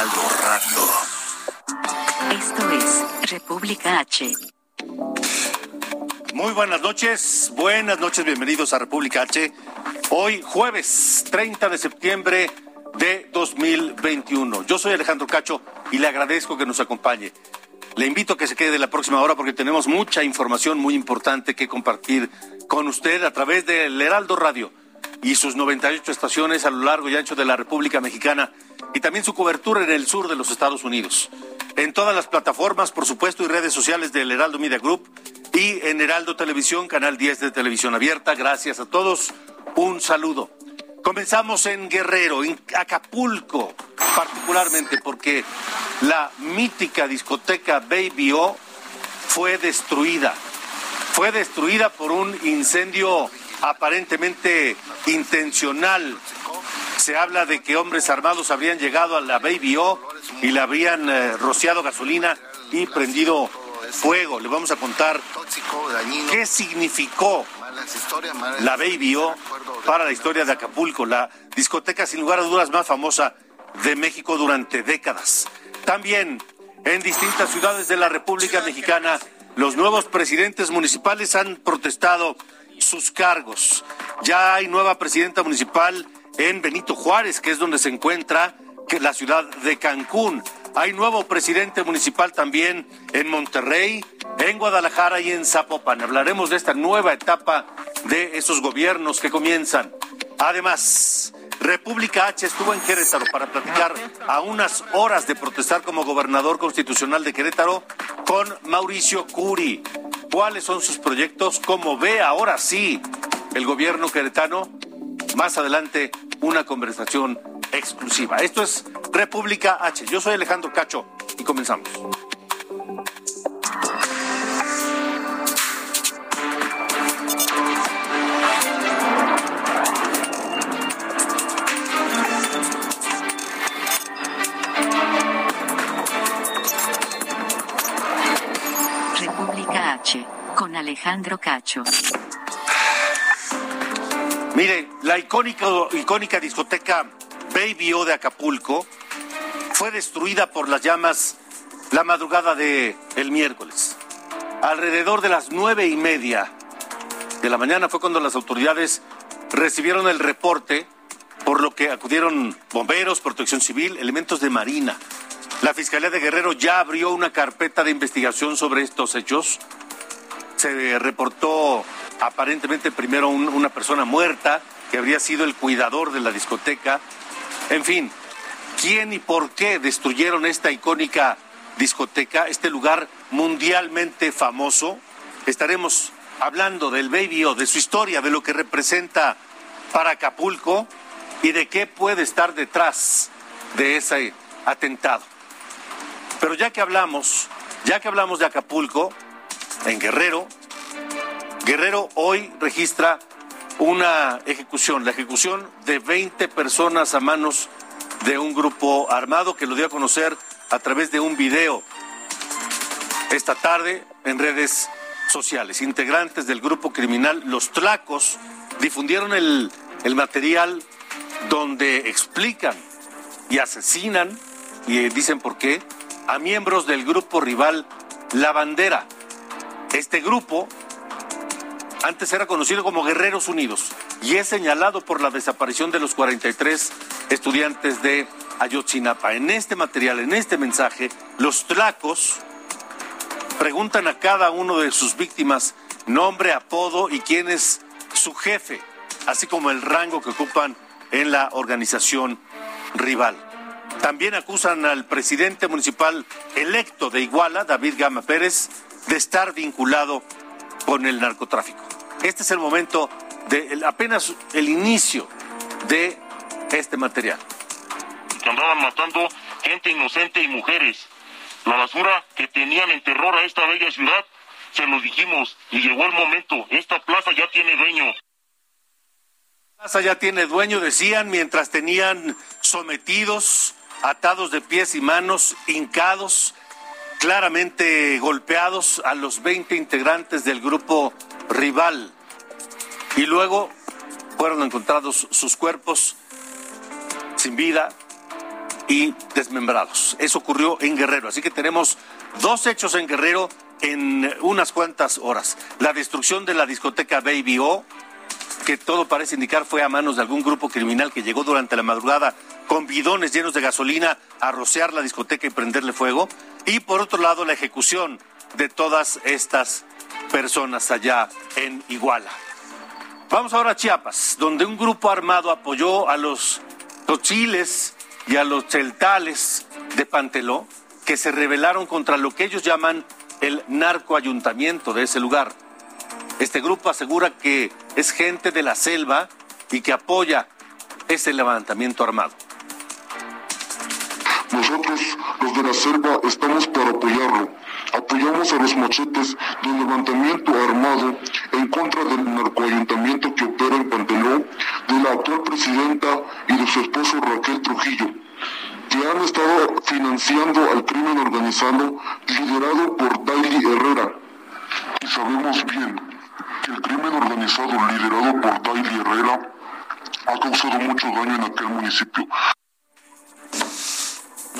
Heraldo Radio. Esto es República H. Muy buenas noches, buenas noches, bienvenidos a República H. Hoy jueves 30 de septiembre de 2021. Yo soy Alejandro Cacho y le agradezco que nos acompañe. Le invito a que se quede la próxima hora porque tenemos mucha información muy importante que compartir con usted a través del Heraldo Radio y sus 98 estaciones a lo largo y ancho de la República Mexicana y también su cobertura en el sur de los Estados Unidos. En todas las plataformas, por supuesto, y redes sociales del Heraldo Media Group y en Heraldo Televisión, Canal 10 de Televisión Abierta. Gracias a todos. Un saludo. Comenzamos en Guerrero, en Acapulco, particularmente porque la mítica discoteca Baby O fue destruida. Fue destruida por un incendio aparentemente intencional. Se habla de que hombres armados habrían llegado a la Baby O y le habrían eh, rociado gasolina y prendido fuego. Le vamos a contar qué significó la Baby O para la historia de Acapulco, la discoteca sin lugar a dudas más famosa de México durante décadas. También en distintas ciudades de la República Mexicana, los nuevos presidentes municipales han protestado sus cargos. Ya hay nueva presidenta municipal en Benito Juárez, que es donde se encuentra la ciudad de Cancún. Hay nuevo presidente municipal también en Monterrey, en Guadalajara y en Zapopan. Hablaremos de esta nueva etapa de esos gobiernos que comienzan. Además, República H estuvo en Querétaro para platicar a unas horas de protestar como gobernador constitucional de Querétaro con Mauricio Curi. ¿Cuáles son sus proyectos? ¿Cómo ve ahora sí el gobierno queretano? Más adelante, una conversación exclusiva. Esto es República H. Yo soy Alejandro Cacho y comenzamos. República H. Con Alejandro Cacho. Mire, la icónica, discoteca Baby O de Acapulco fue destruida por las llamas la madrugada de el miércoles. Alrededor de las nueve y media de la mañana fue cuando las autoridades recibieron el reporte, por lo que acudieron bomberos, protección civil, elementos de marina. La Fiscalía de Guerrero ya abrió una carpeta de investigación sobre estos hechos. Se reportó aparentemente primero un- una persona muerta que habría sido el cuidador de la discoteca. En fin, ¿quién y por qué destruyeron esta icónica discoteca, este lugar mundialmente famoso? Estaremos hablando del Baby O, de su historia, de lo que representa para Acapulco y de qué puede estar detrás de ese atentado. Pero ya que hablamos, ya que hablamos de Acapulco, en Guerrero, Guerrero hoy registra una ejecución, la ejecución de 20 personas a manos de un grupo armado que lo dio a conocer a través de un video esta tarde en redes sociales. Integrantes del grupo criminal Los Tlacos difundieron el, el material donde explican y asesinan, y eh, dicen por qué, a miembros del grupo rival La Bandera. Este grupo antes era conocido como Guerreros Unidos y es señalado por la desaparición de los 43 estudiantes de Ayotzinapa. En este material, en este mensaje, los tlacos preguntan a cada uno de sus víctimas nombre, apodo y quién es su jefe, así como el rango que ocupan en la organización rival. También acusan al presidente municipal electo de Iguala, David Gama Pérez, de estar vinculado con el narcotráfico. Este es el momento de el- apenas el inicio de este material. Que andaban matando gente inocente y mujeres. La basura que tenían en terror a esta bella ciudad, se los dijimos y llegó el momento. Esta plaza ya tiene dueño. Plaza ya tiene dueño, decían, mientras tenían sometidos, atados de pies y manos, hincados, claramente golpeados a los 20 integrantes del grupo rival. Y luego fueron encontrados sus cuerpos sin vida y desmembrados. Eso ocurrió en Guerrero. Así que tenemos dos hechos en Guerrero en unas cuantas horas. La destrucción de la discoteca Baby O, que todo parece indicar fue a manos de algún grupo criminal que llegó durante la madrugada con bidones llenos de gasolina a rociar la discoteca y prenderle fuego. Y por otro lado, la ejecución de todas estas personas allá en Iguala. Vamos ahora a Chiapas, donde un grupo armado apoyó a los tochiles y a los cheltales de Panteló, que se rebelaron contra lo que ellos llaman el narcoayuntamiento de ese lugar. Este grupo asegura que es gente de la selva y que apoya ese levantamiento armado. Nosotros, los de la selva, estamos para apoyarlo. Apoyamos a los machetes del levantamiento armado en contra del narcoayuntamiento que opera en Panteló, de la actual presidenta y de su esposo Raquel Trujillo, que han estado financiando al crimen organizado liderado por Daily Herrera. Y sabemos bien que el crimen organizado liderado por Daily Herrera ha causado mucho daño en aquel municipio.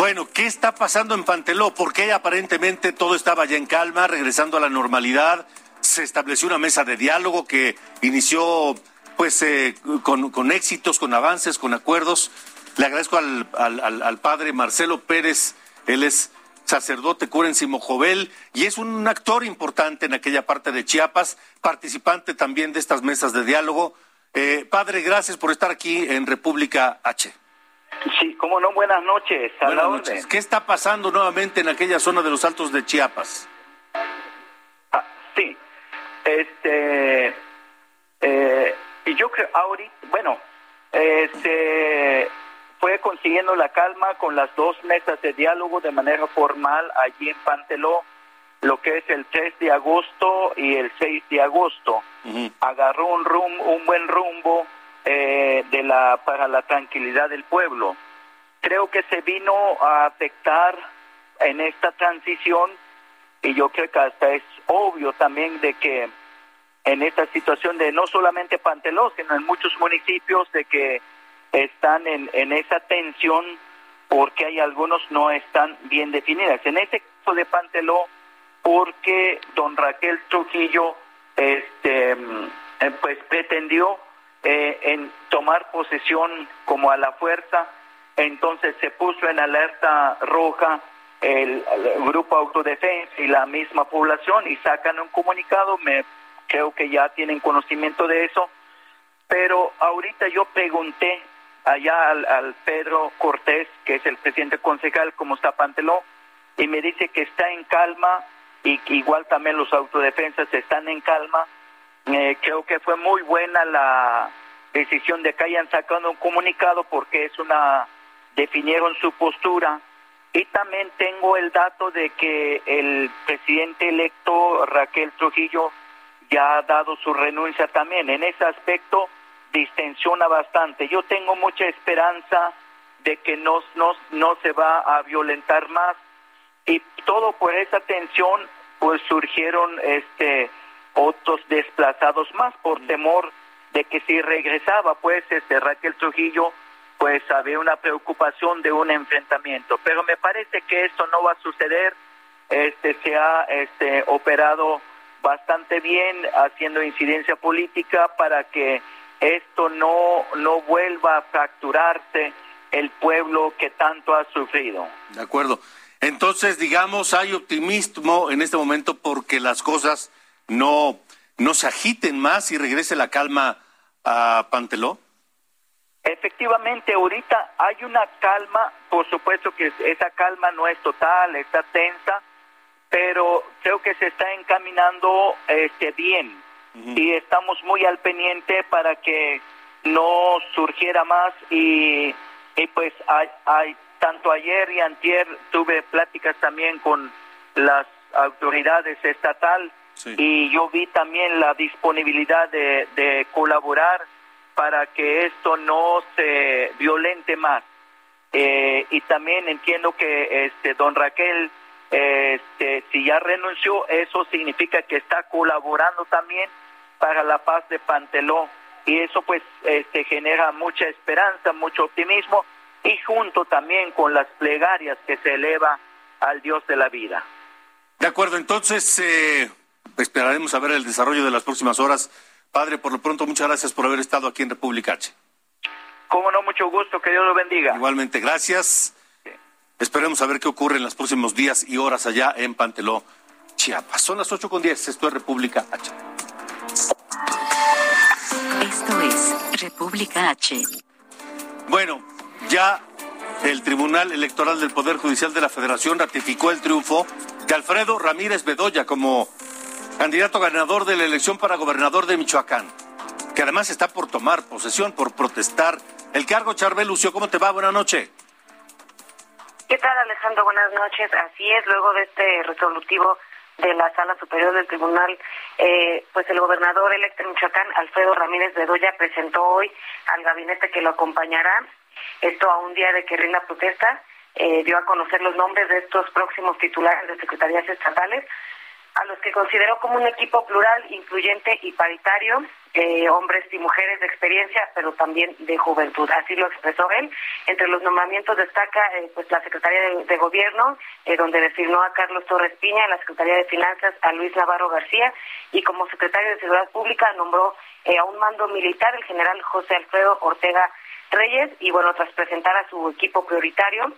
Bueno, ¿qué está pasando en Panteló? Porque aparentemente todo estaba ya en calma, regresando a la normalidad. Se estableció una mesa de diálogo que inició pues eh, con, con, éxitos, con avances, con acuerdos. Le agradezco al, al, al, padre Marcelo Pérez, él es sacerdote cura en Simojovel y es un actor importante en aquella parte de Chiapas, participante también de estas mesas de diálogo. Eh, padre, gracias por estar aquí en República H. Sí, cómo no, buenas noches. A buenas la noches. orden. ¿Qué está pasando nuevamente en aquella zona de los Altos de Chiapas? Ah, sí, este, eh, y yo creo ahorita, bueno, este, fue consiguiendo la calma con las dos mesas de diálogo de manera formal allí en Panteló, lo que es el 3 de agosto y el 6 de agosto. Agarró un, rum, un buen rumbo eh, de la, para la tranquilidad del pueblo. Creo que se vino a afectar en esta transición y yo creo que hasta es obvio también de que en esta situación de no solamente Panteló, sino en muchos municipios de que están en, en esa tensión porque hay algunos no están bien definidas. En este caso de Panteló, porque don Raquel Trujillo este, mm, eh, pues pretendió eh, en tomar posesión como a la fuerza, entonces se puso en alerta roja el, el grupo autodefensa y la misma población y sacan un comunicado, me creo que ya tienen conocimiento de eso, pero ahorita yo pregunté allá al, al Pedro Cortés, que es el presidente concejal, como está Panteló, y me dice que está en calma y que igual también los autodefensas están en calma. Eh, creo que fue muy buena la decisión de que hayan sacado un comunicado porque es una definieron su postura y también tengo el dato de que el presidente electo Raquel Trujillo ya ha dado su renuncia también. En ese aspecto distensiona bastante. Yo tengo mucha esperanza de que no, no, no se va a violentar más y todo por esa tensión pues surgieron este otros desplazados más por temor de que si regresaba pues este Raquel Trujillo pues había una preocupación de un enfrentamiento. Pero me parece que esto no va a suceder. Este se ha este operado bastante bien haciendo incidencia política para que esto no no vuelva a fracturarse el pueblo que tanto ha sufrido. De acuerdo. Entonces, digamos, hay optimismo en este momento porque las cosas no, no se agiten más y regrese la calma a Panteló. Efectivamente, ahorita hay una calma, por supuesto que esa calma no es total, está tensa, pero creo que se está encaminando este bien y estamos muy al pendiente para que no surgiera más y, y pues hay, hay, tanto ayer y antier tuve pláticas también con las autoridades y yo vi también la disponibilidad de, de colaborar para que esto no se violente más. Eh, y también entiendo que este don Raquel este si ya renunció eso significa que está colaborando también para la paz de Panteló. Y eso pues este genera mucha esperanza mucho optimismo y junto también con las plegarias que se eleva al Dios de la vida. De acuerdo entonces eh, esperaremos a ver el desarrollo de las próximas horas padre por lo pronto muchas gracias por haber estado aquí en República H Cómo no, mucho gusto, que Dios lo bendiga. Igualmente, gracias. Esperemos a ver qué ocurre en los próximos días y horas allá en Panteló, Chiapas. Son las 8 con 10, esto es República H. Esto es República H. Bueno, ya el Tribunal Electoral del Poder Judicial de la Federación ratificó el triunfo de Alfredo Ramírez Bedoya como candidato ganador de la elección para gobernador de Michoacán, que además está por tomar posesión, por protestar el cargo, Charbel Lucio, ¿cómo te va? Buenas noches. ¿Qué tal, Alejandro? Buenas noches. Así es, luego de este resolutivo de la Sala Superior del Tribunal, eh, pues el gobernador electo de Michoacán, Alfredo Ramírez Bedoya, presentó hoy al gabinete que lo acompañará, esto a un día de que rinda protesta, eh, dio a conocer los nombres de estos próximos titulares de secretarías estatales, a los que consideró como un equipo plural, incluyente y paritario, eh, hombres y mujeres de experiencia, pero también de juventud. Así lo expresó él. Entre los nombramientos destaca eh, pues la Secretaría de, Gobierno, eh, donde designó a Carlos Torres Piña, la Secretaría de Finanzas a Luis Navarro García, y como secretario de Seguridad Pública nombró a un mando militar el general José Alfredo Ortega Reyes, y bueno, tras presentar a su equipo prioritario,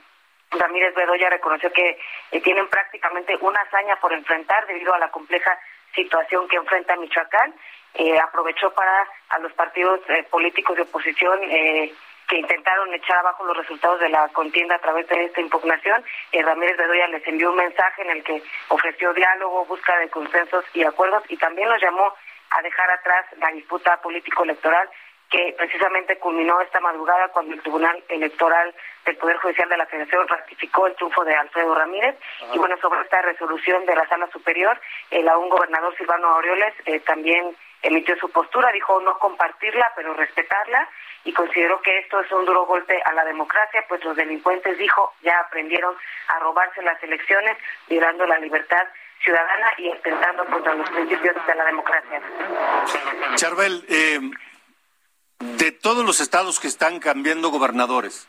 Ramírez Bedoya reconoció que eh, tienen prácticamente una hazaña por enfrentar debido a la compleja situación que enfrenta Michoacán. Eh, aprovechó para a los partidos eh, políticos de oposición que intentaron echar abajo los resultados de la contienda a través de esta impugnación. Ramírez Bedoya les envió un mensaje en el que ofreció diálogo, búsqueda de consensos y acuerdos y también los llamó a dejar atrás la disputa político-electoral que precisamente culminó esta madrugada cuando el Tribunal Electoral del Poder Judicial de la Federación ratificó el triunfo de Alfredo Ramírez. Y bueno, sobre esta resolución de la Sala Superior, el aún gobernador Silvano Aureoles eh, también emitió su postura, dijo no compartirla, pero respetarla, y consideró que esto es un duro golpe a la democracia, pues los delincuentes, dijo, ya aprendieron a robarse las elecciones, violando la libertad ciudadana y atentando contra los principios de la democracia. Charbel, eh, de todos los estados que están cambiando gobernadores,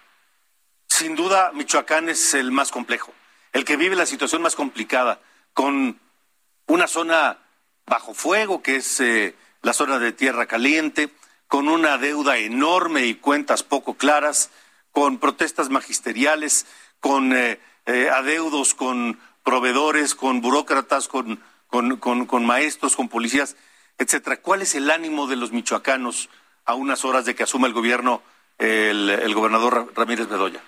sin duda Michoacán es el más complejo, el que vive la situación más complicada, con una zona bajo fuego, que es eh, la zona de Tierra Caliente, con una deuda enorme y cuentas poco claras, con protestas magisteriales, con eh, eh, adeudos con proveedores, con burócratas, con, con maestros, con policías, etcétera. ¿Cuál es el ánimo de los michoacanos? A unas horas de que asuma el gobierno el, gobernador Ramírez Bedoya?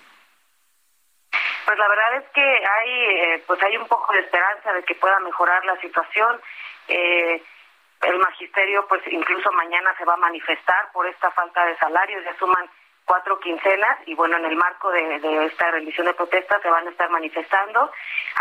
Pues la verdad es que hay, eh, pues hay un poco de esperanza de que pueda mejorar la situación. Eh, el magisterio, pues incluso mañana se va a manifestar por esta falta de salarios, ya suman cuatro quincenas y bueno, en el marco de, esta rendición de protesta se van a estar manifestando.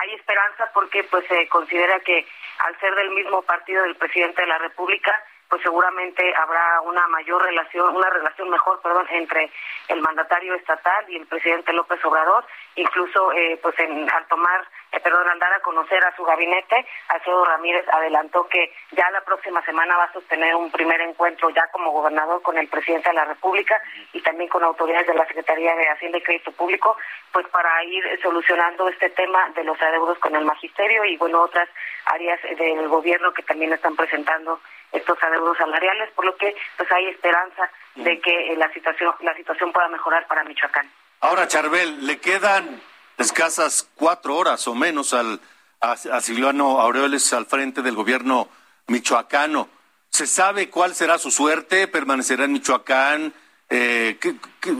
Hay esperanza porque pues se considera que al ser del mismo partido del presidente de la República, pues seguramente habrá una mayor relación, una relación mejor, perdón, entre el mandatario estatal y el presidente López Obrador, incluso eh, pues en, al tomar, eh, perdón, al dar a conocer a su gabinete, Alfredo Ramírez adelantó que ya la próxima semana va a sostener un primer encuentro ya como gobernador con el presidente de la República y también con autoridades de la Secretaría de Hacienda y Crédito Público, pues para ir solucionando este tema de los adeudos con el magisterio y bueno, otras áreas del gobierno que también están presentando estos adeudos salariales, por lo que pues hay esperanza de que eh, la situación la situación pueda mejorar para Michoacán. Ahora, Charbel, le quedan escasas cuatro horas o menos al a, Silvano Aureoles al frente del gobierno michoacano. ¿Se sabe cuál será su suerte? ¿Permanecerá en Michoacán? Eh,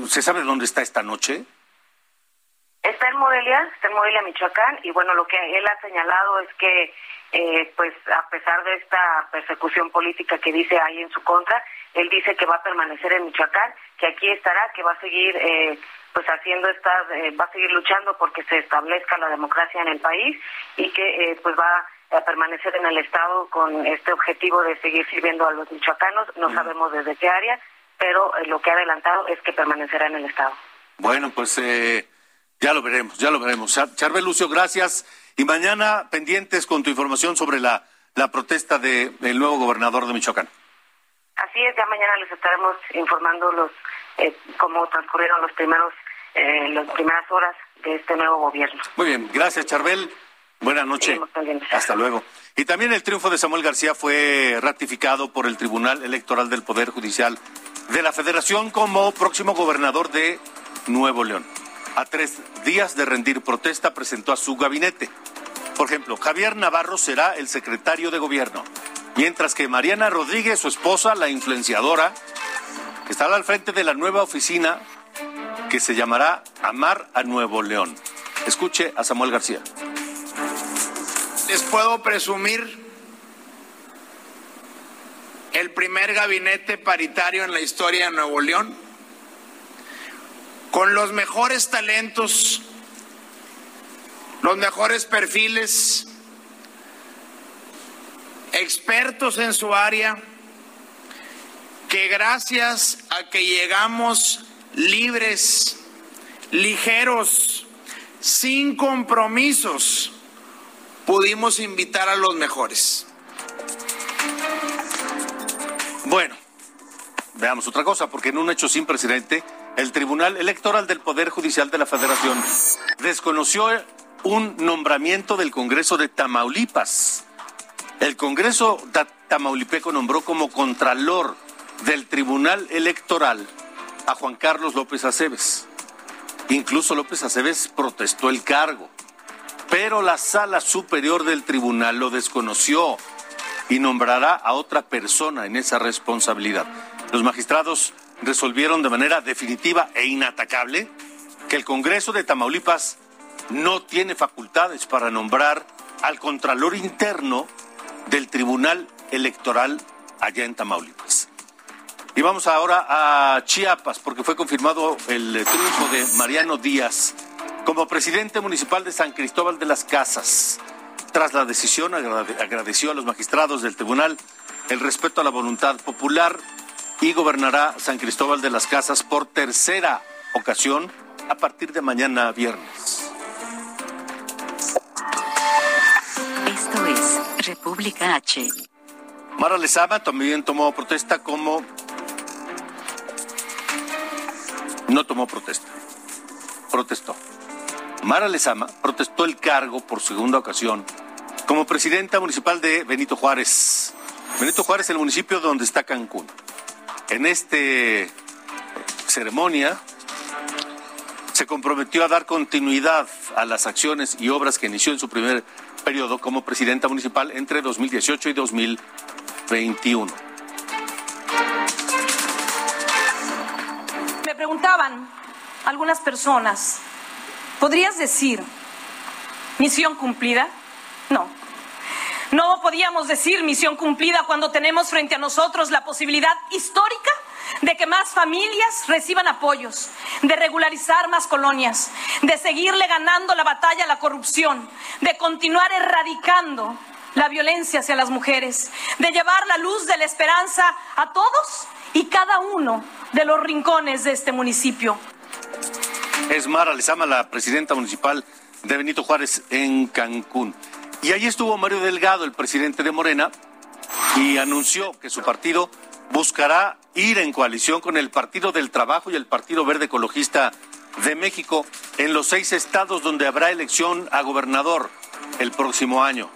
se sabe dónde está esta noche? Está en Morelia, está en Morelia, Michoacán, y bueno, lo que él ha señalado es que eh, pues a pesar de esta persecución política que dice hay en su contra, él dice que va a permanecer en Michoacán, que aquí estará, que va a seguir eh, pues haciendo estas, va a seguir luchando porque se establezca la democracia en el país y que pues va a permanecer en el estado con este objetivo de seguir sirviendo a los michoacanos. No sabemos desde qué área, pero lo que ha adelantado es que permanecerá en el estado. Bueno, pues eh, ya lo veremos, ya lo veremos. Charbel Lucio, gracias. Y mañana pendientes con tu información sobre la, la protesta del nuevo gobernador de Michoacán. Así es, ya mañana les estaremos informando los eh, cómo transcurrieron los primeros eh, las primeras horas de este nuevo gobierno. Muy bien, gracias Charbel. Buenas noches. Hasta luego. Y también el triunfo de Samuel García fue ratificado por el Tribunal Electoral del Poder Judicial de la Federación como próximo gobernador de Nuevo León. A tres días de rendir protesta presentó a su gabinete. Por ejemplo, Javier Navarro será el secretario de gobierno, mientras que Mariana Rodríguez, su esposa, la influenciadora, estará al frente de la nueva oficina que se llamará Amar a Nuevo León. Escuche a Samuel García. Les puedo presumir el primer gabinete paritario en la historia de Nuevo León con los mejores talentos, los mejores perfiles, expertos en su área, que gracias a que llegamos libres, ligeros, sin compromisos, pudimos invitar a los mejores. Bueno, veamos otra cosa, porque en un hecho sin precedente, el Tribunal Electoral del Poder Judicial de la Federación desconoció un nombramiento del Congreso de Tamaulipas. El Congreso Tamaulipeco nombró como Contralor del Tribunal Electoral a Juan Carlos López Aceves. Incluso López Aceves protestó el cargo, pero la Sala Superior del Tribunal lo desconoció y nombrará a otra persona en esa responsabilidad. Los magistrados resolvieron de manera definitiva e inatacable que el Congreso de Tamaulipas no tiene facultades para nombrar al Contralor Interno del Tribunal Electoral allá en Tamaulipas. Y vamos ahora a Chiapas, porque fue confirmado el triunfo de Mariano Díaz como presidente municipal de San Cristóbal de las Casas. Tras la decisión, agradeció a los magistrados del tribunal el respeto a la voluntad popular y gobernará San Cristóbal de las Casas por tercera ocasión a partir de mañana viernes. Esto es República H. Mara Lezama también tomó protesta como... No tomó protesta, protestó. Mara Lezama protestó el cargo por segunda ocasión como presidenta municipal de Benito Juárez. Benito Juárez es el municipio donde está Cancún en esta ceremonia se comprometió a dar continuidad a las acciones y obras que inició en su primer periodo como presidenta municipal entre 2018 y 2021. Me preguntaban algunas personas, ¿podrías decir misión cumplida? No, no podíamos decir misión cumplida cuando tenemos frente a nosotros la posibilidad histórica de que más familias reciban apoyos, de regularizar más colonias, de seguirle ganando la batalla a la corrupción, de continuar erradicando la violencia hacia las mujeres, de llevar la luz de la esperanza a todos y cada uno de los rincones de este municipio. Es Mara Lezama, la presidenta municipal de Benito Juárez en Cancún. Y ahí estuvo Mario Delgado, el presidente de Morena, y anunció que su partido buscará ir en coalición con el Partido del Trabajo y el Partido Verde Ecologista de México en los seis estados donde habrá elección a gobernador el próximo año.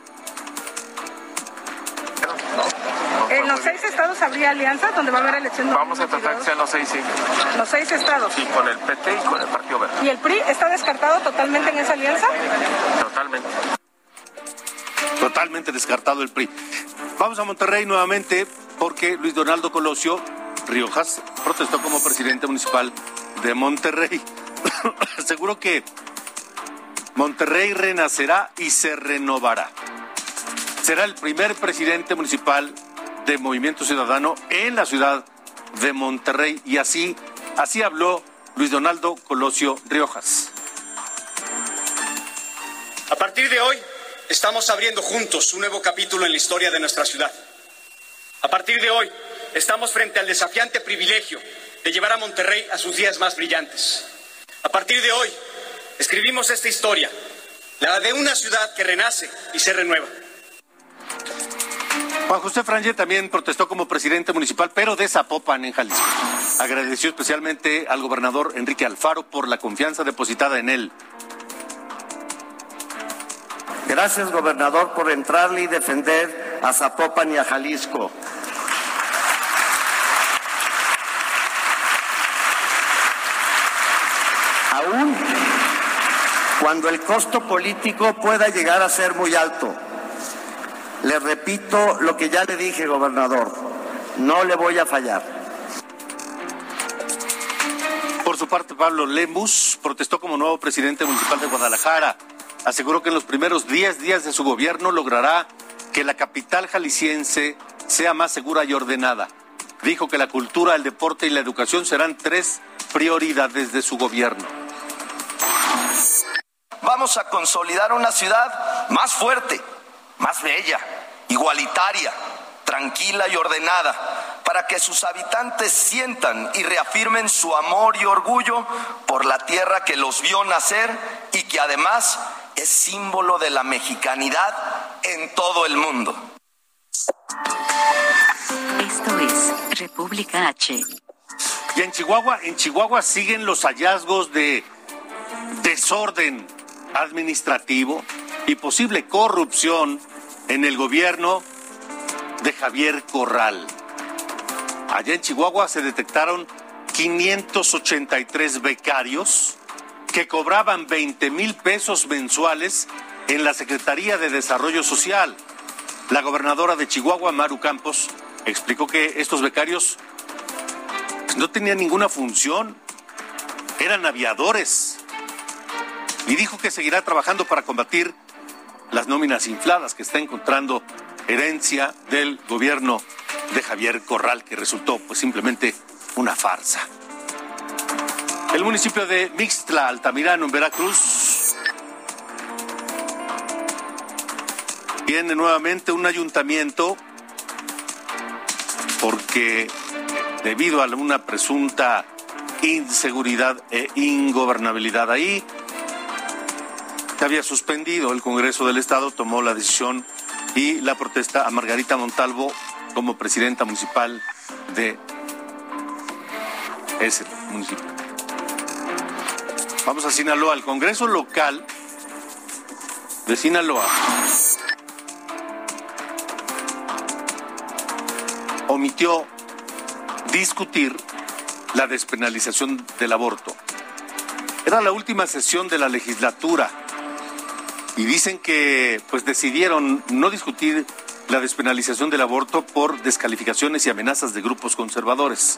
¿En los seis estados habría alianza donde va a haber elección? Vamos a tratar que sean los seis, sí. ¿Los seis estados? Sí, con el PT y con el Partido Verde. ¿Y el PRI está descartado totalmente en esa alianza? Totalmente. Totalmente descartado el PRI. Vamos a Monterrey nuevamente porque Luis Donaldo Colosio Riojas protestó como presidente municipal de Monterrey. Seguro que Monterrey renacerá y se renovará. será el primer presidente municipal de Movimiento Ciudadano en la ciudad de Monterrey y así así habló Luis Donaldo Colosio Riojas. A partir de hoy estamos abriendo juntos un nuevo capítulo en la historia de nuestra ciudad. A partir de hoy estamos frente al desafiante privilegio de llevar a Monterrey a sus días más brillantes. A partir de hoy escribimos esta historia, la de una ciudad que renace y se renueva. Juan José Franje también protestó como presidente municipal, pero de Zapopan, en Jalisco. Agradeció especialmente al gobernador Enrique Alfaro por la confianza depositada en él. Gracias, gobernador, por entrarle y defender a Zapopan y a Jalisco. Aún cuando el costo político pueda llegar a ser muy alto. Le repito lo que ya le dije, gobernador, no le voy a fallar. Por su parte, Pablo Lemus protestó como nuevo presidente municipal de Guadalajara. Aseguró que en los primeros 10 días de su gobierno logrará que la capital jalisciense sea más segura y ordenada. Dijo que la cultura, el deporte y la educación serán tres prioridades de su gobierno. Vamos a consolidar una ciudad más fuerte, más bella, igualitaria, tranquila y ordenada, para que sus habitantes sientan y reafirmen su amor y orgullo por la tierra que los vio nacer y que además es símbolo de la mexicanidad en todo el mundo. Esto es República H. Y en Chihuahua, en Chihuahua siguen los hallazgos de desorden administrativo y posible corrupción en el gobierno de Javier Corral. Allá en Chihuahua se detectaron 583 becarios que cobraban 20 mil pesos mensuales en la Secretaría de Desarrollo Social. La gobernadora de Chihuahua, Maru Campos, explicó que estos becarios no tenían ninguna función, eran aviadores. Y dijo que seguirá trabajando para combatir las nóminas infladas que está encontrando herencia del gobierno de Javier Corral, que resultó pues simplemente una farsa. El municipio de Mixtla, Altamirano, en Veracruz, tiene nuevamente un ayuntamiento porque debido a una presunta inseguridad e ingobernabilidad ahí, se había suspendido el Congreso del Estado, tomó la decisión y la protesta a Margarita Montalvo como presidenta municipal de ese municipio. Vamos a Sinaloa, el Congreso local de Sinaloa omitió discutir la despenalización del aborto. Era la última sesión de la legislatura y dicen que pues decidieron no discutir la despenalización del aborto por descalificaciones y amenazas de grupos conservadores.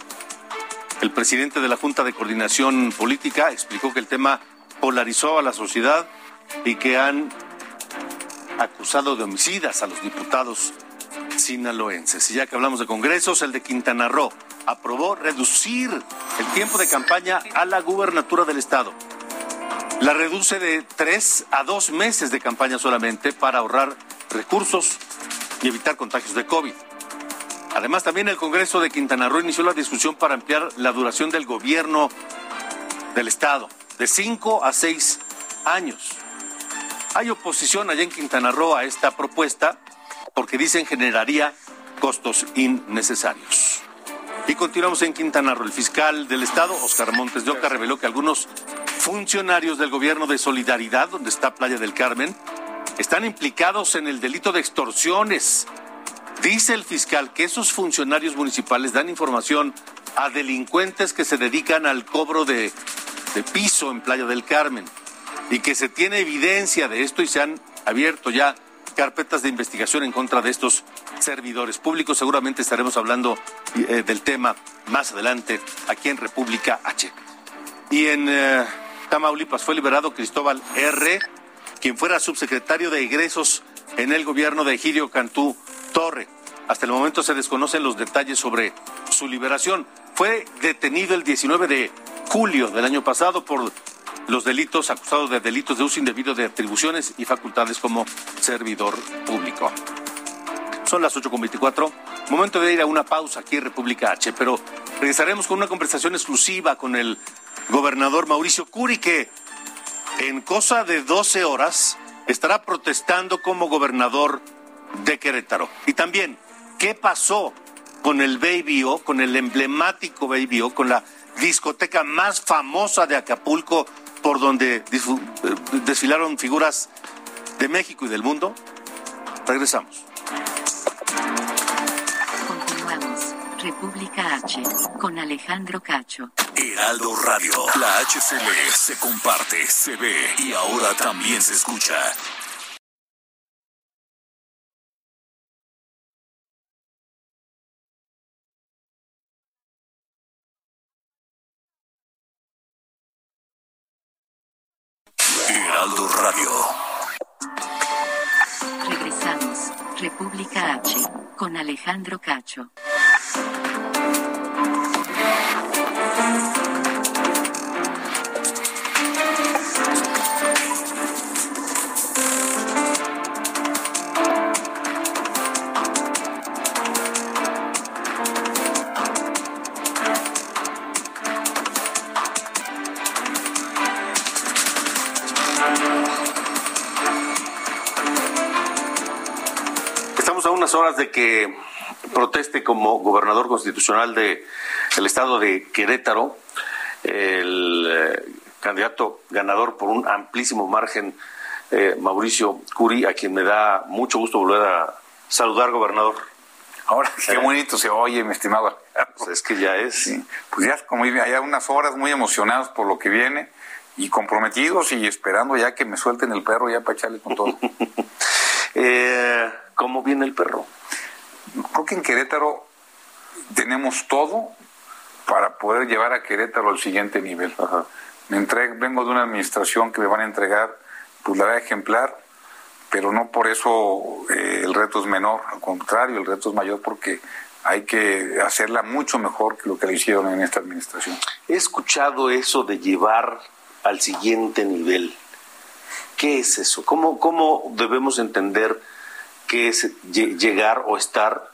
El presidente de la Junta de Coordinación Política explicó que el tema polarizó a la sociedad y que han acusado de homicidas a los diputados sinaloenses. Y ya que hablamos de congresos, el de Quintana Roo aprobó reducir el tiempo de campaña a la gubernatura del estado. La reduce de tres a dos meses de campaña solamente para ahorrar recursos y evitar contagios de COVID. Además, también el Congreso de Quintana Roo inició la discusión para ampliar la duración del gobierno del Estado de cinco a seis años. Hay oposición allá en Quintana Roo a esta propuesta porque dicen generaría costos innecesarios. Y continuamos en Quintana Roo. El fiscal del Estado, Oscar Montes de Oca, reveló que algunos funcionarios del gobierno de Solidaridad, donde está Playa del Carmen, están implicados en el delito de extorsiones. Dice el fiscal que esos funcionarios municipales dan información a delincuentes que se dedican al cobro de, de piso en Playa del Carmen y que se tiene evidencia de esto y se han abierto ya carpetas de investigación en contra de estos servidores públicos. Seguramente estaremos hablando eh, del tema más adelante aquí en República H. Y en eh, Tamaulipas fue liberado Cristóbal R., quien fuera subsecretario de egresos en el gobierno de Egidio Cantú Torre. Hasta el momento se desconocen los detalles sobre su liberación. Fue detenido el 19 de julio del año pasado por los delitos acusados de delitos de uso indebido de atribuciones y facultades como servidor público. Son las 8.24. Momento de ir a una pausa aquí en República H, pero regresaremos con una conversación exclusiva con el gobernador Mauricio Curi, que en cosa de 12 horas estará protestando como gobernador de Querétaro. Y también, ¿qué pasó con el Baby O, con el emblemático Baby O, con la discoteca más famosa de Acapulco, por donde desfilaron figuras de México y del mundo? Regresamos. Continuamos. República H con Alejandro Cacho. Heraldo Radio. La HCL se comparte, se ve y ahora también se escucha. Radio. Regresamos. República H con Alejandro Cacho. Horas de que proteste como gobernador constitucional de el estado de Querétaro el eh, candidato ganador por un amplísimo margen eh, Mauricio Curi, a quien me da mucho gusto volver a saludar, gobernador. Ahora, qué bonito se oye, mi estimado. Pues es que ya es. Sí, pues ya, como hay unas horas muy emocionados por lo que viene y comprometidos y esperando ya que me suelten el perro ya para echarle con todo. eh, ¿Cómo viene el perro? Creo que en Querétaro tenemos todo para poder llevar a Querétaro al siguiente nivel. Me entrego, vengo de una administración que me van a entregar pues la verdad ejemplar, pero no por eso eh, el reto es menor, al contrario, el reto es mayor porque hay que hacerla mucho mejor que lo que le hicieron en esta administración. He escuchado eso de llevar al siguiente nivel. ¿Qué es eso? ¿Cómo, cómo debemos entender qué es llegar o estar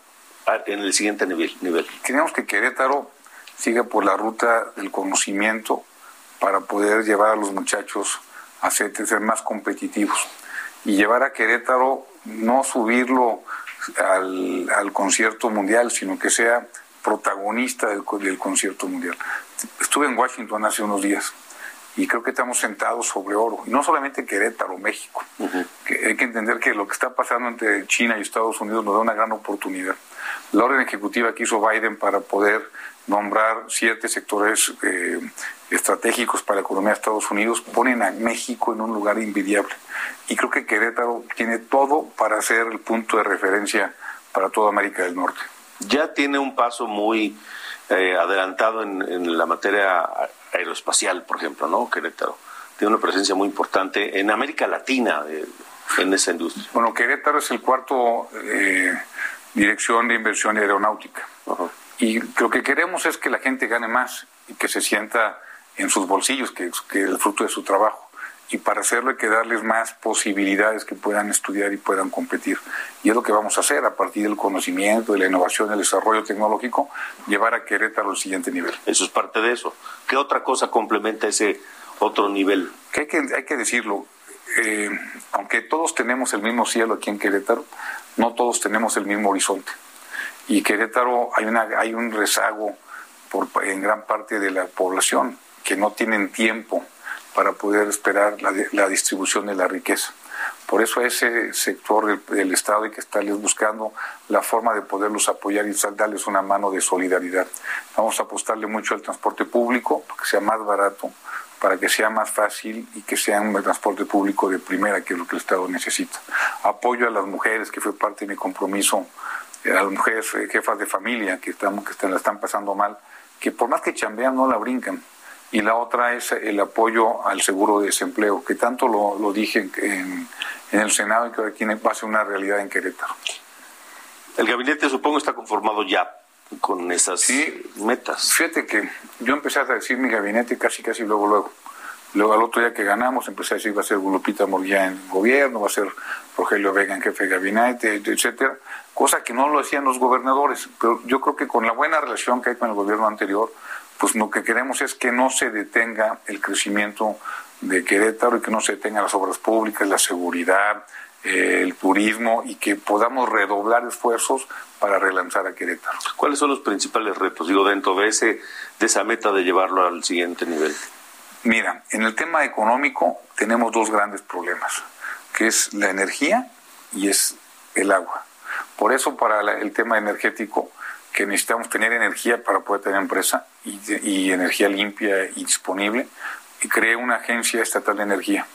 en el siguiente nivel? nivel? Queremos que Querétaro siga por la ruta del conocimiento para poder llevar a los muchachos a ser, ser más competitivos y llevar a Querétaro, no subirlo al, al concierto mundial, sino que sea protagonista del, del concierto mundial. Estuve en Washington hace unos días y creo que estamos sentados sobre oro, y no solamente en Querétaro, México. que hay que entender que lo que está pasando entre China y Estados Unidos nos da una gran oportunidad. La orden ejecutiva que hizo Biden para poder nombrar siete sectores eh, estratégicos para la economía de Estados Unidos ponen a México en un lugar invidiable. Y creo que Querétaro tiene todo para ser el punto de referencia para toda América del Norte. Ya tiene un paso muy eh, adelantado en, en, la materia aeroespacial, por ejemplo, ¿no? Querétaro. Tiene una presencia muy importante en América Latina eh, en esa industria. Bueno, Querétaro es el cuarto eh, dirección de inversión aeronáutica. Y lo que queremos es que la gente gane más y que se sienta en sus bolsillos, que, que el fruto de su trabajo. Y para hacerlo hay que darles más posibilidades que puedan estudiar y puedan competir. Y es lo que vamos a hacer a partir del conocimiento, de la innovación, del desarrollo tecnológico, llevar a Querétaro al siguiente nivel. Eso es parte de eso. ¿Qué otra cosa complementa ese otro nivel? Que hay que, hay que decirlo, eh, aunque todos tenemos el mismo cielo aquí en Querétaro, no todos tenemos el mismo horizonte y Querétaro hay, una, hay un rezago por, en gran parte de la población que no tienen tiempo para poder esperar la, la distribución de la riqueza. Por eso a ese sector del, Estado hay que estarles buscando la forma de poderlos apoyar y darles una mano de solidaridad. Vamos a apostarle mucho al transporte público, para que sea más barato, para que sea más fácil y que sea un transporte público de primera, que es lo que el Estado necesita. Apoyo a las mujeres, que fue parte de mi compromiso a las mujeres jefas de familia que, están, que la están pasando mal, que por más que chambean no la brincan. Y la otra es el apoyo al seguro de desempleo, que tanto lo, lo dije en, en el Senado y que tiene, va a ser una realidad en Querétaro. El gabinete supongo está conformado ya con esas metas. Fíjate que yo empecé a decir mi gabinete casi, casi luego, luego. Luego al otro día que ganamos empecé a decir va a ser Lupita Morguía en gobierno, va a ser Rogelio Vega en jefe de gabinete, etcétera, cosa que no lo hacían los gobernadores. Pero yo creo que con la buena relación que hay con el gobierno anterior, pues lo que queremos es que no se detenga el crecimiento de Querétaro y que no se detengan las obras públicas, la seguridad, eh, el turismo y que podamos redoblar esfuerzos para relanzar a Querétaro. ¿Cuáles son los principales retos, digo, dentro de, ese, de esa meta de llevarlo al siguiente nivel? Mira, en el tema económico tenemos dos grandes problemas, que es la energía y es el agua. Por eso para el tema energético, que necesitamos tener energía para poder tener empresa y, y energía limpia y disponible, y creé una agencia estatal de energía,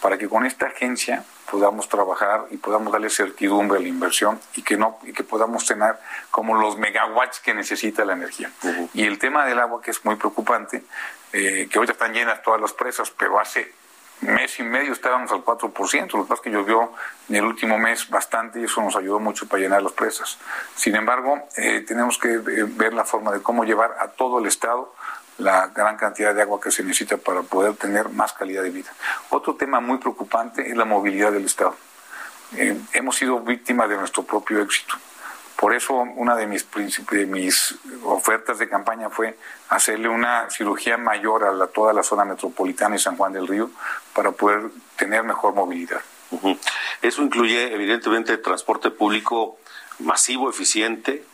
para que con esta agencia podamos trabajar y podamos darle certidumbre a la inversión y que no y que podamos tener como los megawatts que necesita la energía. Y el tema del agua que es muy preocupante, eh, que hoy están llenas todas las presas, pero hace mes y medio estábamos al 4%, lo que pasa es que llovió en el último mes bastante y eso nos ayudó mucho para llenar las presas. Sin embargo, eh, tenemos que eh, ver la forma de cómo llevar a todo el Estado la gran cantidad de agua que se necesita para poder tener más calidad de vida. Otro tema muy preocupante es la movilidad del Estado. Eh, hemos sido víctimas de nuestro propio éxito. Por eso una de mis, de mis ofertas de campaña fue hacerle una cirugía mayor a toda la zona metropolitana y San Juan del Río para poder tener mejor movilidad. Eso incluye evidentemente transporte público masivo, eficiente,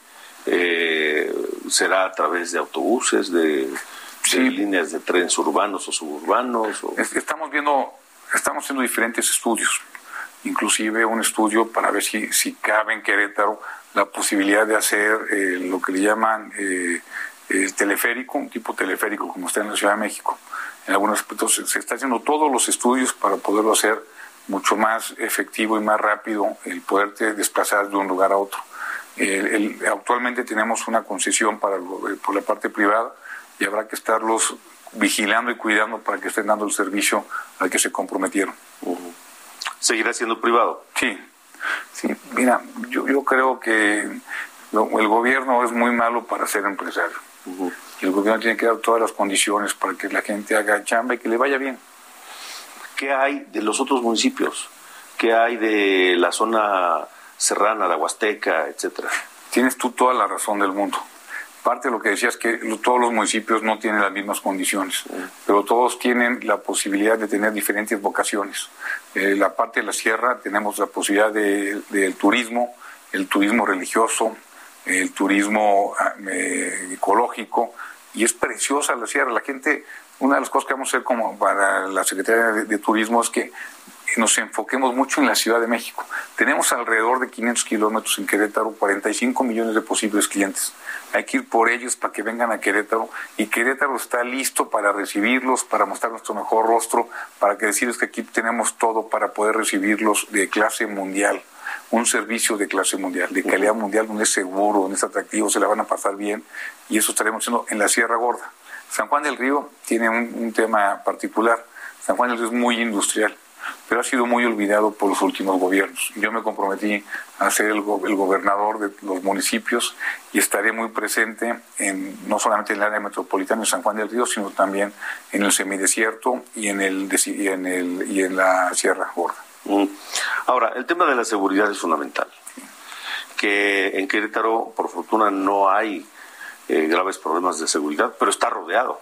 eh, será a través de autobuses, de sí. líneas de trenes urbanos o suburbanos? Estamos viendo, estamos haciendo diferentes estudios, inclusive un estudio para ver si, si cabe en Querétaro la posibilidad de hacer eh, lo que le llaman eh, el teleférico, un tipo teleférico como está en la Ciudad de México. En algunos aspectos se está haciendo todos los estudios para poderlo hacer mucho más efectivo y más rápido el poderte desplazar de un lugar a otro. actualmente tenemos una concesión para por la parte privada y habrá que estarlos vigilando y cuidando para que estén dando el servicio al que se comprometieron. ¿Seguirá siendo privado? Sí, sí. Mira, yo, yo creo que el gobierno es muy malo para ser empresario. Y el gobierno tiene que dar todas las condiciones para que la gente haga chamba y que le vaya bien. ¿Qué hay de los otros municipios? ¿Qué hay de la zona serrana, la Huasteca, etcétera? Tienes tú toda la razón del mundo. Parte de lo que decías que todos los municipios no tienen las mismas condiciones, pero todos tienen la posibilidad de tener diferentes vocaciones. Eh, la parte de la sierra tenemos la posibilidad del turismo, el turismo religioso, el turismo ah, ecológico, y es preciosa la sierra. La gente, una de las cosas que vamos a hacer como para la Secretaría de Turismo es que nos enfoquemos mucho en la Ciudad de México. Tenemos alrededor de 500 kilómetros en Querétaro, 45 millones de posibles clientes. Hay que ir por ellos para que vengan a Querétaro y Querétaro está listo para recibirlos, para mostrar nuestro mejor rostro, para que decirles que aquí tenemos todo para poder recibirlos de clase mundial un servicio de clase mundial, de calidad mundial, donde es seguro, donde es atractivo, se la van a pasar bien, y eso estaremos haciendo en la Sierra Gorda. San Juan del Río tiene un, un tema particular. San Juan del Río es muy industrial pero ha sido muy olvidado por los últimos gobiernos. Yo me comprometí a ser el, gobernador de los municipios y estaré muy presente en, no solamente en el área metropolitana de San Juan del Río, sino también en el semidesierto y en, el, y en, el, y en la Sierra Gorda. Mm. Ahora, el tema de la seguridad es fundamental. Que en Querétaro, por fortuna, no hay eh, graves problemas de seguridad, pero está rodeado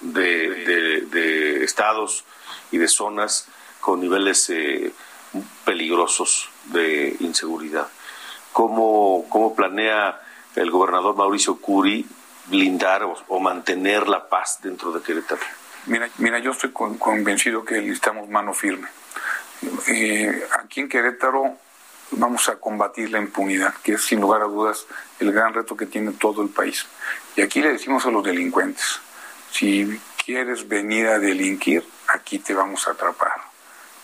de, de estados y de zonas con niveles eh, peligrosos de inseguridad. ¿Cómo, ¿Cómo planea el gobernador Mauricio Curi blindar o, mantener la paz dentro de Querétaro? Mira, mira yo estoy convencido que estamos mano firme. Eh, aquí en Querétaro vamos a combatir la impunidad, que es sin lugar a dudas el gran reto que tiene todo el país. Y aquí le decimos a los delincuentes, si quieres venir a delinquir, aquí te vamos a atrapar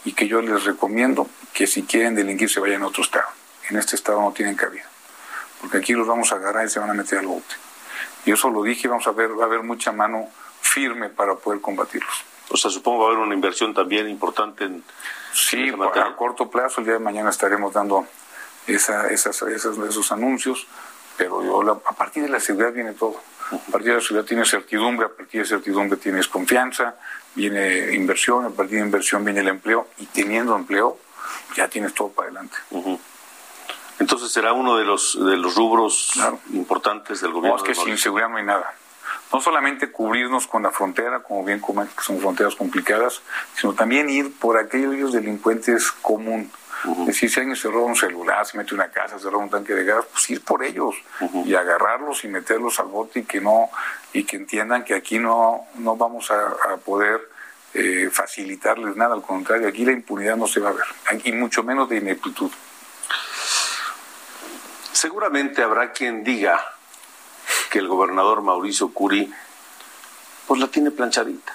y que yo les recomiendo que si quieren delinquir se vayan a otro estado. En este estado no tienen cabida, porque aquí los vamos a agarrar y se van a meter al bote. Y eso lo dije, vamos a ver, va a haber mucha mano firme para poder combatirlos. O sea, supongo va a haber una inversión también importante en... Sí, a corto plazo, el día de mañana estaremos dando esa, esas, esos anuncios, pero yo a partir de la seguridad viene todo. A partir de la seguridad tienes certidumbre, a partir de certidumbre tienes confianza, viene inversión, a partir de inversión viene el empleo, y teniendo empleo ya tienes todo para adelante. Entonces será uno de los de los rubros importantes del gobierno. No, es que sin seguridad no hay nada. No solamente cubrirnos con la frontera, como bien comentan, que son fronteras complicadas, sino también ir por aquellos delincuentes común. Es decir, si alguien se roba un celular, se mete una casa, se roba un tanque de gas, pues ir por ellos y agarrarlos y meterlos al bote y que no y que entiendan que aquí no no vamos a, poder eh, facilitarles nada, al contrario, aquí la impunidad no se va a ver, aquí mucho menos de ineptitud. Seguramente habrá quien diga que el gobernador Mauricio Curi pues la tiene planchadita,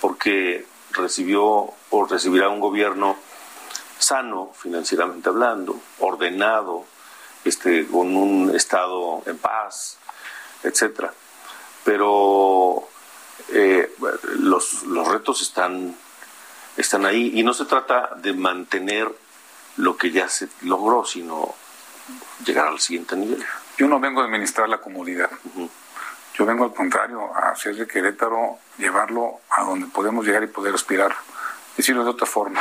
porque recibió o recibirá un gobierno sano financieramente hablando, ordenado, este, con un estado en paz, etcétera. Pero eh, los, los retos están, están ahí y no se trata de mantener lo que ya se logró, sino llegar al siguiente nivel. Yo no vengo a administrar la comunidad. Yo vengo al contrario, a hacer de Querétaro, llevarlo a donde podemos llegar y poder aspirar. Decirlo de otra forma,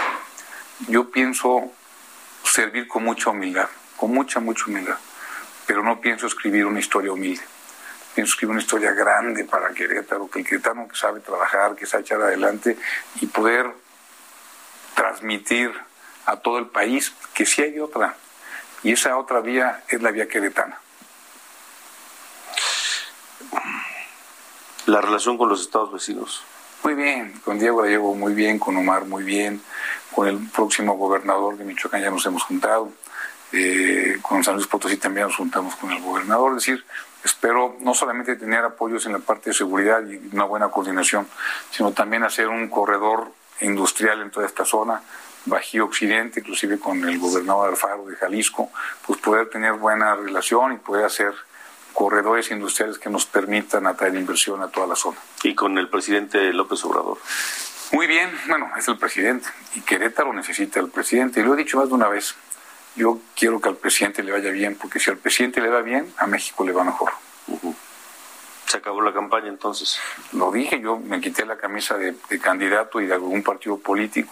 yo pienso servir con mucha humildad, con mucha, mucha humildad, pero no pienso escribir una historia humilde. Pienso escribir una historia grande para Querétaro, que el querétaro que sabe trabajar, que sabe echar adelante y poder transmitir a todo el país que sí hay otra, y esa otra vía es la vía queretana. La relación con los estados vecinos. Muy bien, con Diego la llevo muy bien, con Omar muy bien, con el próximo gobernador de Michoacán ya nos hemos juntado, eh, con San Luis Potosí también nos juntamos con el gobernador, es decir, espero no solamente tener apoyos en la parte de seguridad y una buena coordinación, sino también hacer un corredor industrial en toda esta zona, Bajío Occidente, inclusive con el gobernador Alfaro de Jalisco, pues poder tener buena relación y poder hacer corredores industriales que nos permitan atraer inversión a toda la zona. Y con el presidente López Obrador. Muy bien, bueno, es el presidente y Querétaro necesita al presidente. Y lo he dicho más de una vez, yo quiero que al presidente le vaya bien, porque si al presidente le va bien, a México le va mejor. ¿Se acabó la campaña entonces? Lo dije, yo me quité la camisa de, candidato y de algún partido político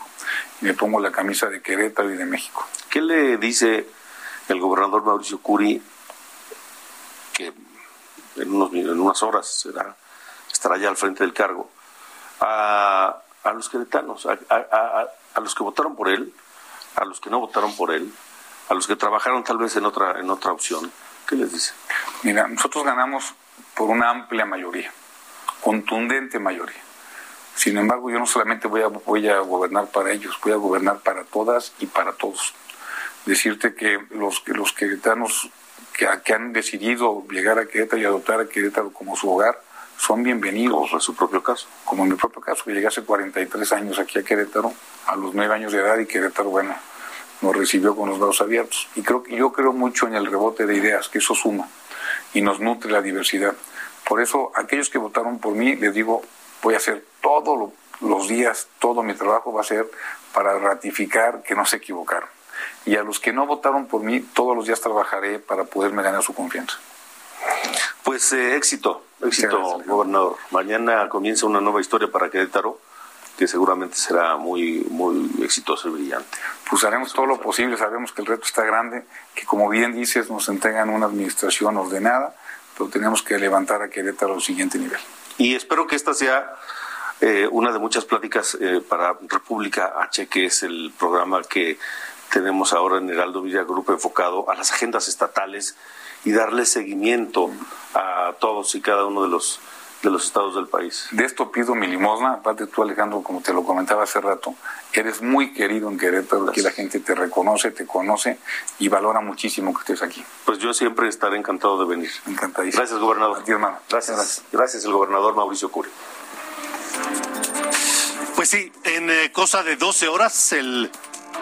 y me pongo la camisa de Querétaro y de México. ¿Qué le dice el gobernador Mauricio Curi en, unos, unas horas será, estará ya al frente del cargo a, a los queretanos, a, a, a los que votaron por él, a los que no votaron por él, a los que trabajaron tal vez en otra, en otra opción? ¿Qué les dice? Mira, nosotros ganamos por una amplia mayoría, contundente mayoría. Sin embargo, yo no solamente voy a, voy a gobernar para ellos, voy a gobernar para todas y para todos. Decirte que los, los queretanos que, han decidido llegar a Querétaro y adoptar a Querétaro como su hogar, son bienvenidos. a su propio caso. Como en mi propio caso, que llegué hace 43 años aquí a Querétaro, a los 9 años de edad, y Querétaro, bueno, nos recibió con los brazos abiertos. Y creo que yo creo mucho en el rebote de ideas, que eso suma y nos nutre la diversidad. Por eso, aquellos que votaron por mí, les digo, voy a hacer todos los días, todo mi trabajo va a ser para ratificar que no se equivocaron. Y a los que no votaron por mí, todos los días trabajaré para poderme ganar su confianza. Pues eh, éxito, éxito, gobernador. Mañana comienza una nueva historia para Querétaro que seguramente será muy, muy exitoso y brillante. Pues haremos todo lo posible, sabemos que el reto está grande, que como bien dices, nos entregan una administración ordenada, pero tenemos que levantar a Querétaro al siguiente nivel. Y espero que esta sea eh, una de muchas pláticas eh, para República H, que es el programa que tenemos ahora en Heraldo Villa Grupo enfocado a las agendas estatales y darle seguimiento a todos y cada uno de los de los estados del país. De esto pido mi limosna, aparte tú Alejandro, como te lo comentaba hace rato, eres muy querido en Querétaro, aquí la gente te reconoce, te conoce y valora muchísimo que estés aquí. Pues yo siempre estaré encantado de venir. Encantadísimo. Gracias, gobernador. hermano. Gracias, gracias, el gobernador Mauricio Curi. Pues sí, en eh, cosa de 12 horas el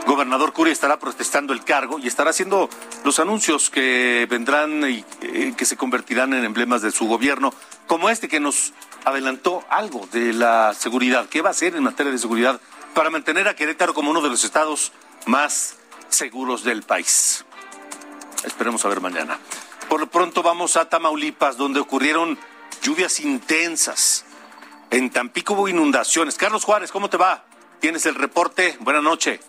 gobernador Curi estará protestando el cargo y estará haciendo los anuncios que vendrán y eh, que se convertirán en emblemas de su gobierno como este que nos adelantó algo de la seguridad. ¿Qué va a hacer en materia de seguridad para mantener a Querétaro como uno de los estados más seguros del país? Esperemos a ver mañana. Por lo pronto vamos a Tamaulipas, donde ocurrieron lluvias intensas. En Tampico hubo inundaciones. Carlos Juárez, ¿cómo te va? Tienes el reporte. Buenas noches.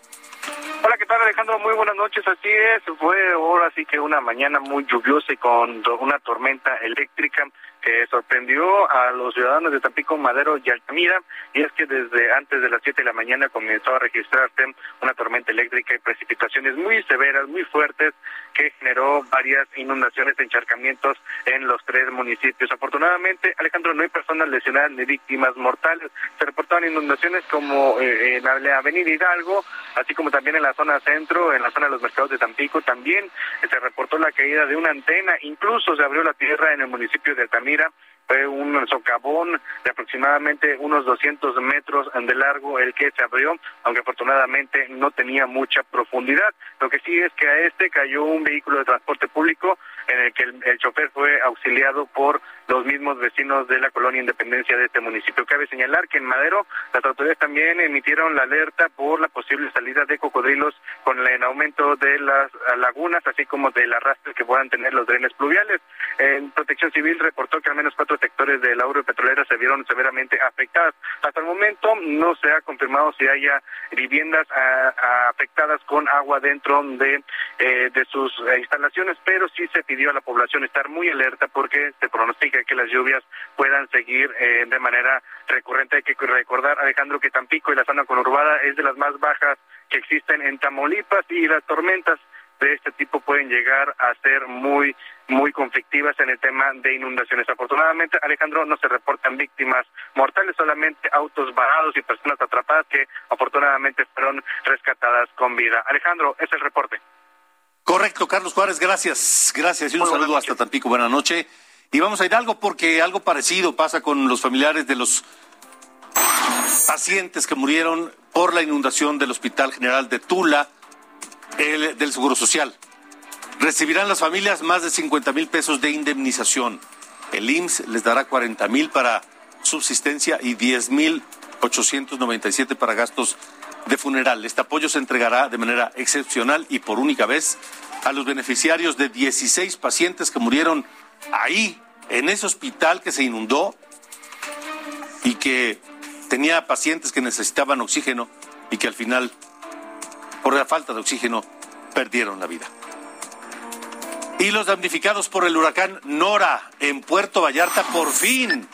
Thank you. Hola, ¿qué tal Alejandro? Muy buenas noches, así es, fue ahora sí que una mañana muy lluviosa y con una tormenta eléctrica que sorprendió a los ciudadanos de Tampico, Madero y Altamira, y es que desde antes de las 7 de la mañana comenzó a registrarse una tormenta eléctrica y precipitaciones muy severas, muy fuertes, que generó varias inundaciones, encharcamientos en los tres municipios. Afortunadamente, Alejandro, no hay personas lesionadas ni víctimas mortales. Se reportaron inundaciones como eh, en la avenida Hidalgo, así como también en la zona centro, en la zona de los mercados de Tampico. También se reportó la caída de una antena, incluso se abrió la tierra en el municipio de Altamira fue un socavón de aproximadamente unos 200 metros de largo el que se abrió, aunque afortunadamente no tenía mucha profundidad. Lo que sí es que a este cayó un vehículo de transporte público en el que el, chofer fue auxiliado por los mismos vecinos de la colonia Independencia de este municipio. Cabe señalar que en Madero las autoridades también emitieron la alerta por la posible salida de cocodrilos con el aumento de las lagunas, así como del arrastre que puedan tener los drenes pluviales. En Protección Civil reportó que al menos cuatro sectores del auro petrolera se vieron severamente afectadas. Hasta el momento no se ha confirmado si haya viviendas afectadas con agua dentro de, eh, de sus instalaciones, pero sí se pidió a la población estar muy alerta porque se pronostica que las lluvias puedan seguir eh, de manera recurrente. Hay que recordar, Alejandro, que Tampico y la zona conurbada es de las más bajas que existen en Tamaulipas y las tormentas de este tipo pueden llegar a ser muy muy conflictivas en el tema de inundaciones. Afortunadamente, Alejandro, no se reportan víctimas mortales, solamente autos varados y personas atrapadas que afortunadamente fueron rescatadas con vida. Alejandro, es el reporte. Correcto, Carlos Juárez, gracias. Gracias y un saludo hasta Tampico. Buenas noches. Y vamos a ir a algo porque algo parecido pasa con los familiares de los pacientes que murieron por la inundación del Hospital General de Tula el, del Seguro Social. Recibirán las familias más de 50 mil pesos de indemnización. El IMSS les dará 40 mil para subsistencia y 10 mil 897 para gastos de funeral. Este apoyo se entregará de manera excepcional y por única vez a los beneficiarios de 16 pacientes que murieron ahí, en ese hospital que se inundó y que tenía pacientes que necesitaban oxígeno y que al final por la falta de oxígeno perdieron la vida. Y los damnificados por el huracán Nora en Puerto Vallarta por fin,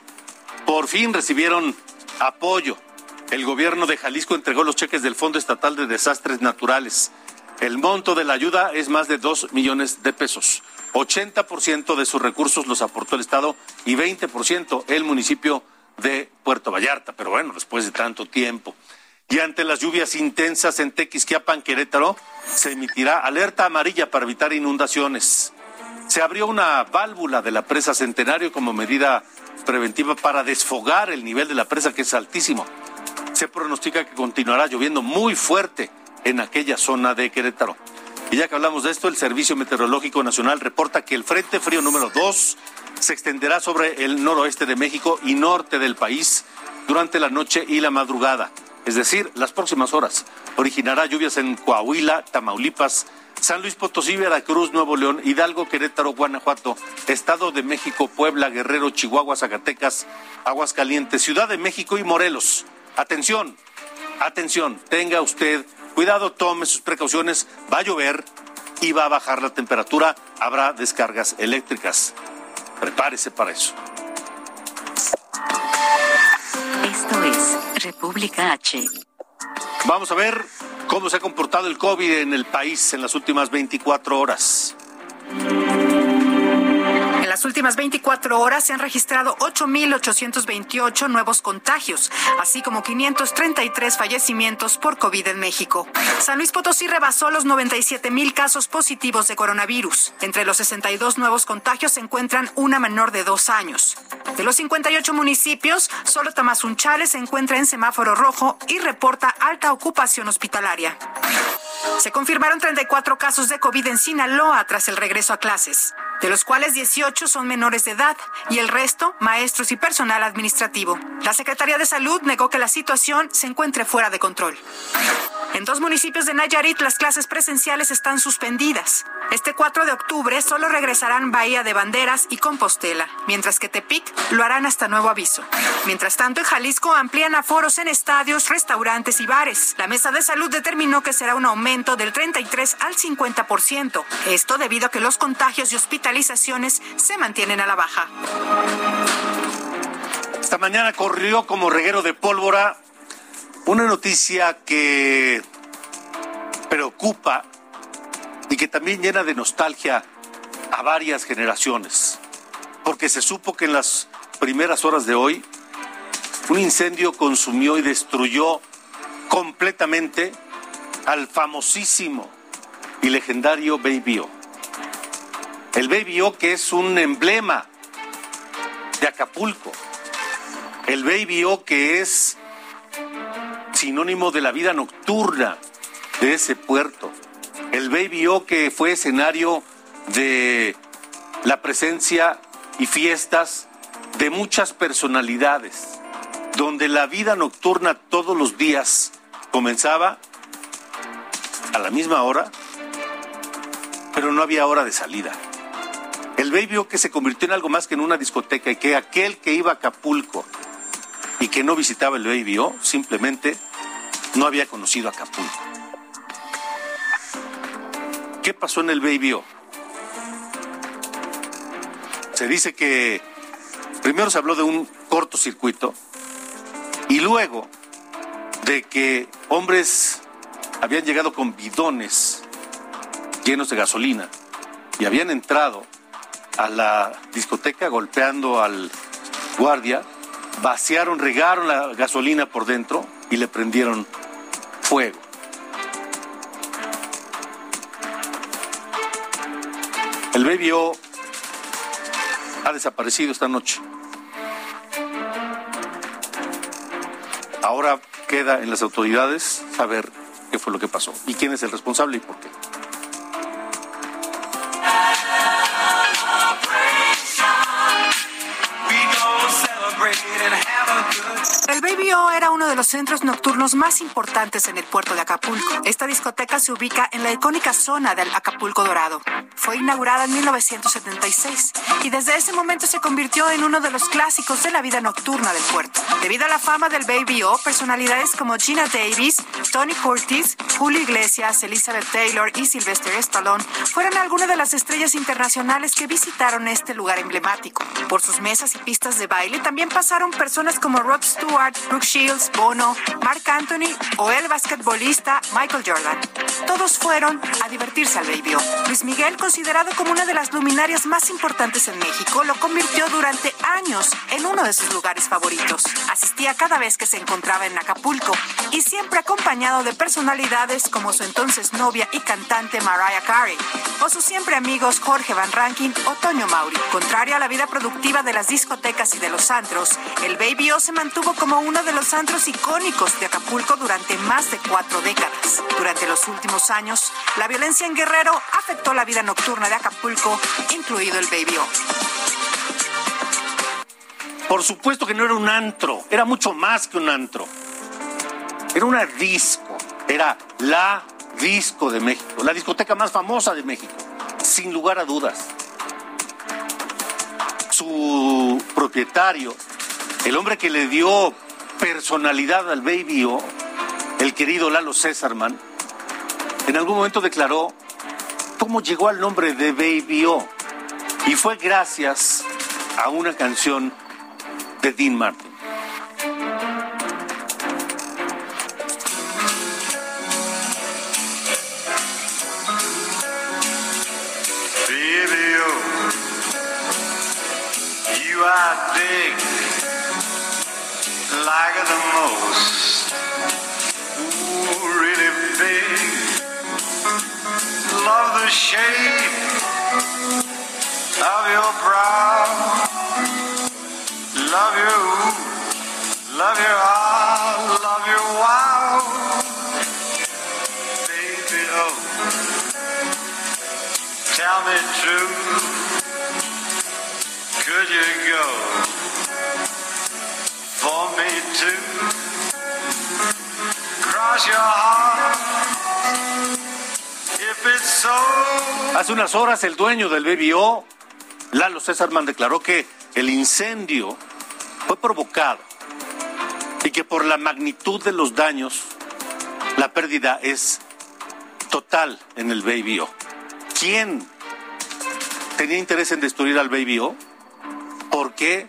por fin recibieron apoyo. El gobierno de Jalisco entregó los cheques del Fondo Estatal de Desastres Naturales. El monto de la ayuda es más de dos millones de pesos. 80% de sus recursos los aportó el Estado y 20% el municipio de Puerto Vallarta. Pero bueno, después de tanto tiempo. Y ante las lluvias intensas en Tequisquiapan, Querétaro, se emitirá alerta amarilla para evitar inundaciones. Se abrió una válvula de la presa Centenario como medida preventiva para desfogar el nivel de la presa que es altísimo. Se pronostica que continuará lloviendo muy fuerte en aquella zona de Querétaro. Y ya que hablamos de esto, el Servicio Meteorológico Nacional reporta que el Frente Frío número 2 se extenderá sobre el noroeste de México y norte del país durante la noche y la madrugada es decir, las próximas horas. Originará lluvias en Coahuila, Tamaulipas, San Luis Potosí, Veracruz, Nuevo León, Hidalgo, Querétaro, Guanajuato, Estado de México, Puebla, Guerrero, Chihuahua, Zacatecas, Aguascalientes, Ciudad de México y Morelos. Atención, atención, tenga usted cuidado, tome sus precauciones, va a llover y va a bajar la temperatura, habrá descargas eléctricas. Prepárese para eso. República H. Vamos a ver cómo se ha comportado el COVID en el país en las últimas 24 horas las últimas 24 horas se han registrado 8.828 nuevos contagios, así como 533 fallecimientos por COVID en México. San Luis Potosí rebasó los 97.000 casos positivos de coronavirus. Entre los 62 nuevos contagios se encuentran una menor de dos años. De los 58 municipios, solo Tamazunchale se encuentra en semáforo rojo y reporta alta ocupación hospitalaria. Se confirmaron 34 casos de COVID en Sinaloa tras el regreso a clases, de los cuales 18 son menores de edad y el resto maestros y personal administrativo. La Secretaría de Salud negó que la situación se encuentre fuera de control. En dos municipios de Nayarit las clases presenciales están suspendidas. Este 4 de octubre solo regresarán Bahía de Banderas y Compostela, mientras que Tepic lo harán hasta nuevo aviso. Mientras tanto, en Jalisco amplían aforos en estadios, restaurantes y bares. La Mesa de Salud determinó que será un aumento del 33 al 50%. Esto debido a que los contagios y hospitalizaciones se mantienen a la baja. Esta mañana corrió como reguero de pólvora una noticia que preocupa y que también llena de nostalgia a varias generaciones, porque se supo que en las primeras horas de hoy un incendio consumió y destruyó completamente al famosísimo y legendario Baby O. El Baby O que es un emblema de Acapulco. El Baby O que es sinónimo de la vida nocturna de ese puerto. El Baby O que fue escenario de la presencia y fiestas de muchas personalidades, donde la vida nocturna todos los días comenzaba a la misma hora, pero no había hora de salida. El Baby O que se convirtió en algo más que en una discoteca y que aquel que iba a Acapulco y que no visitaba el Baby simplemente no había conocido Acapulco. ¿Qué pasó en el Baby? Se dice que primero se habló de un cortocircuito y luego de que hombres habían llegado con bidones llenos de gasolina y habían entrado a la discoteca golpeando al guardia, vaciaron, regaron la gasolina por dentro y le prendieron fuego. El Baby ha desaparecido esta noche. Ahora queda en las autoridades saber qué fue lo que pasó y quién es el responsable y por qué. De los centros nocturnos más importantes en el puerto de Acapulco. Esta discoteca se ubica en la icónica zona del Acapulco Dorado. Fue inaugurada en 1976 y desde ese momento se convirtió en uno de los clásicos de la vida nocturna del puerto. Debido a la fama del Baby O, personalidades como Gina Davis, Tony Curtis, Julio Iglesias, Elizabeth Taylor y Sylvester Stallone fueron algunas de las estrellas internacionales que visitaron este lugar emblemático. Por sus mesas y pistas de baile también pasaron personas como Rod Stewart, Brooke Shields, Bono, Mark Anthony o el basquetbolista Michael Jordan. Todos fueron a divertirse al Baby. Luis Miguel, considerado como una de las luminarias más importantes en México, lo convirtió durante años en uno de sus lugares favoritos. Asistía cada vez que se encontraba en Acapulco y siempre acompañado de personalidades como su entonces novia y cantante Mariah Carey o sus siempre amigos Jorge Van Rankin o Toño Mauri. Contrario a la vida productiva de las discotecas y de los antros, el Baby O se mantuvo como uno de los antros icónicos de Acapulco durante más de cuatro décadas. Durante los últimos años, la violencia en Guerrero afectó la vida nocturna de Acapulco, incluido el Baby. Por supuesto que no era un antro, era mucho más que un antro. Era una disco, era la disco de México, la discoteca más famosa de México, sin lugar a dudas. Su propietario, el hombre que le dio personalidad al Baby O, el querido Lalo Césarman, en algún momento declaró cómo llegó al nombre de Baby O. Y fue gracias a una canción de Dean Martin. shape of your brow. Love you, love your ah, love your wow. Baby, oh, tell me true. Could you go for me too? Cross your heart. Hace unas horas el dueño del BBO, Lalo Césarman, declaró que el incendio fue provocado y que por la magnitud de los daños, la pérdida es total en el BBO. ¿Quién tenía interés en destruir al BBO? ¿Por qué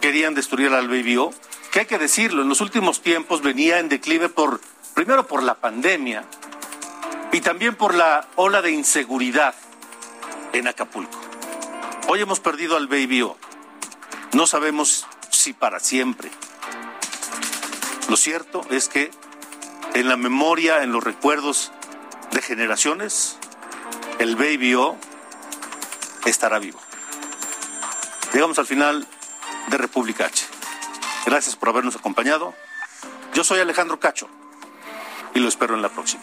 querían destruir al BBO? Que hay que decirlo, en los últimos tiempos venía en declive por, primero por la pandemia, y también por la ola de inseguridad en Acapulco. Hoy hemos perdido al Baby O. No sabemos si para siempre. Lo cierto es que en la memoria, en los recuerdos de generaciones, el Baby O estará vivo. Llegamos al final de República H. Gracias por habernos acompañado. Yo soy Alejandro Cacho y lo espero en la próxima.